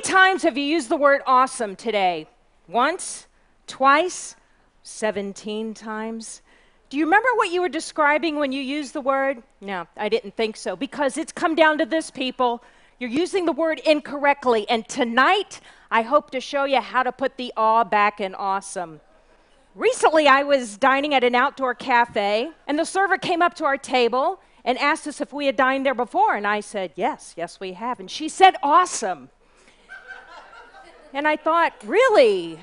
times have you used the word awesome today? Once? Twice? 17 times? Do you remember what you were describing when you used the word? No, I didn't think so. Because it's come down to this, people. You're using the word incorrectly. And tonight, I hope to show you how to put the awe back in awesome. Recently, I was dining at an outdoor cafe, and the server came up to our table and asked us if we had dined there before. And I said, Yes, yes, we have. And she said, Awesome. And I thought, Really?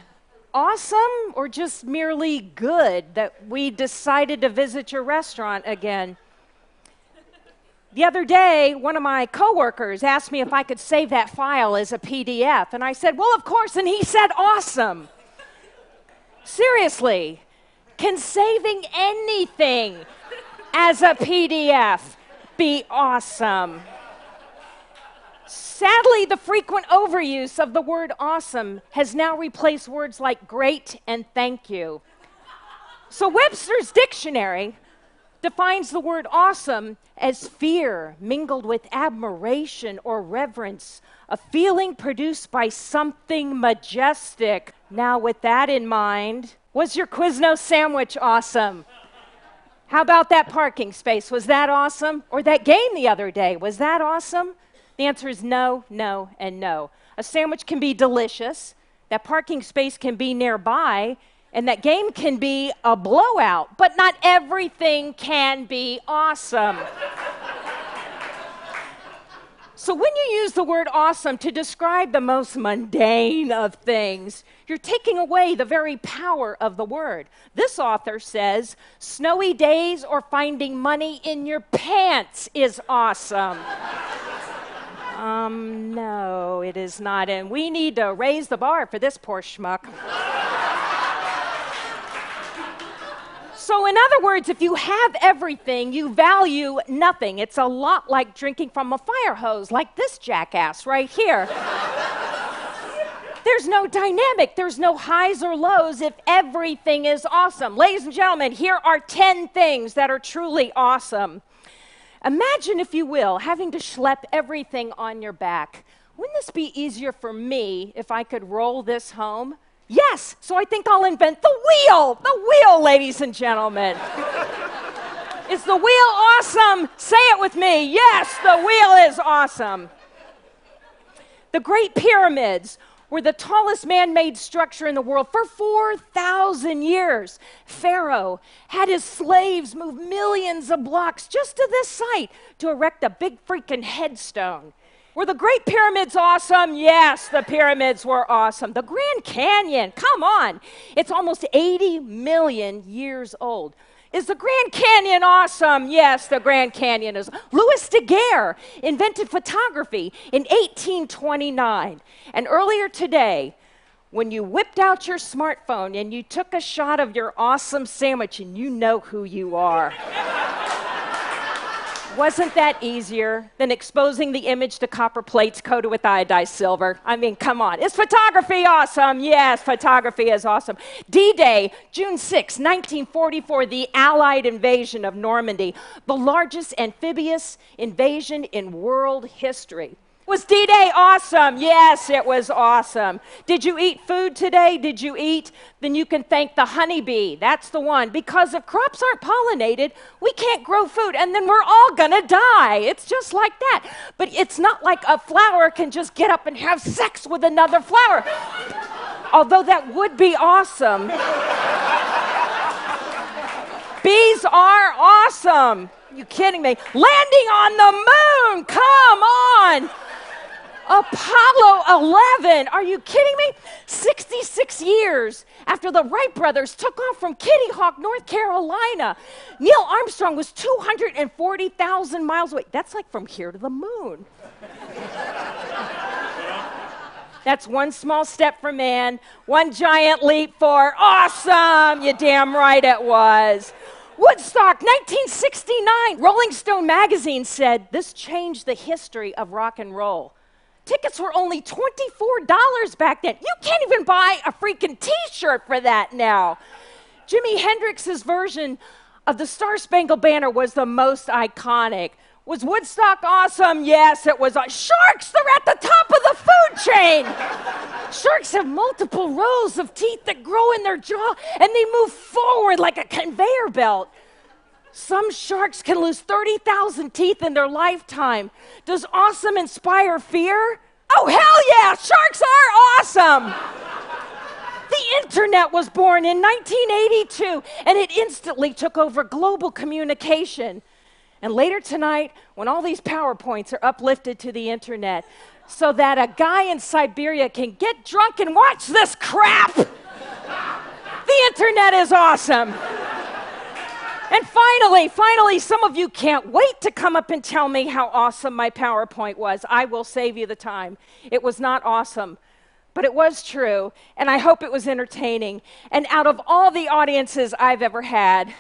Awesome or just merely good that we decided to visit your restaurant again? The other day, one of my coworkers asked me if I could save that file as a PDF, and I said, Well, of course, and he said, Awesome. Seriously, can saving anything as a PDF be awesome? Sadly, the frequent overuse of the word awesome has now replaced words like great and thank you. So, Webster's dictionary defines the word awesome as fear mingled with admiration or reverence, a feeling produced by something majestic. Now, with that in mind, was your Quiznos sandwich awesome? How about that parking space? Was that awesome? Or that game the other day? Was that awesome? The answer is no, no, and no. A sandwich can be delicious, that parking space can be nearby, and that game can be a blowout, but not everything can be awesome. So, when you use the word awesome to describe the most mundane of things, you're taking away the very power of the word. This author says, snowy days or finding money in your pants is awesome. Um, no, it is not. And we need to raise the bar for this poor schmuck. So, in other words, if you have everything, you value nothing. It's a lot like drinking from a fire hose, like this jackass right here. There's no dynamic, there's no highs or lows if everything is awesome. Ladies and gentlemen, here are 10 things that are truly awesome. Imagine, if you will, having to schlep everything on your back. Wouldn't this be easier for me if I could roll this home? Yes, so I think I'll invent the wheel. The wheel, ladies and gentlemen. is the wheel awesome? Say it with me. Yes, the wheel is awesome. The Great Pyramids were the tallest man made structure in the world for 4,000 years. Pharaoh had his slaves move millions of blocks just to this site to erect a big freaking headstone. Were the Great Pyramids awesome? Yes, the pyramids were awesome. The Grand Canyon, come on, it's almost 80 million years old. Is the Grand Canyon awesome? Yes, the Grand Canyon is. Louis Daguerre invented photography in 1829. And earlier today, when you whipped out your smartphone and you took a shot of your awesome sandwich, and you know who you are. Wasn't that easier than exposing the image to copper plates coated with iodized silver? I mean, come on. Is photography awesome? Yes, photography is awesome. D Day, June 6, 1944, the Allied invasion of Normandy, the largest amphibious invasion in world history. Was D Day awesome? Yes, it was awesome. Did you eat food today? Did you eat? Then you can thank the honeybee. That's the one. Because if crops aren't pollinated, we can't grow food and then we're all gonna die. It's just like that. But it's not like a flower can just get up and have sex with another flower. Although that would be awesome. Bees are awesome. You kidding me? Landing on the moon. Come on. Apollo 11. Are you kidding me? 66 years after the Wright brothers took off from Kitty Hawk, North Carolina, Neil Armstrong was 240,000 miles away. That's like from here to the moon. That's one small step for man, one giant leap for awesome. You damn right it was. Woodstock, 1969. Rolling Stone magazine said this changed the history of rock and roll. Tickets were only $24 back then. You can't even buy a freaking t shirt for that now. Jimi Hendrix's version of the Star Spangled Banner was the most iconic. Was Woodstock awesome? Yes, it was. Uh, sharks, they're at the top of the food chain. Sharks have multiple rows of teeth that grow in their jaw and they move forward like a conveyor belt. Some sharks can lose 30,000 teeth in their lifetime. Does awesome inspire fear? Oh, hell yeah, sharks are awesome. The internet was born in 1982 and it instantly took over global communication. And later tonight, when all these PowerPoints are uplifted to the internet so that a guy in Siberia can get drunk and watch this crap, the internet is awesome. And finally, finally, some of you can't wait to come up and tell me how awesome my PowerPoint was. I will save you the time. It was not awesome, but it was true, and I hope it was entertaining. And out of all the audiences I've ever had,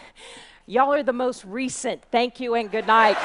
y'all are the most recent. Thank you and good night.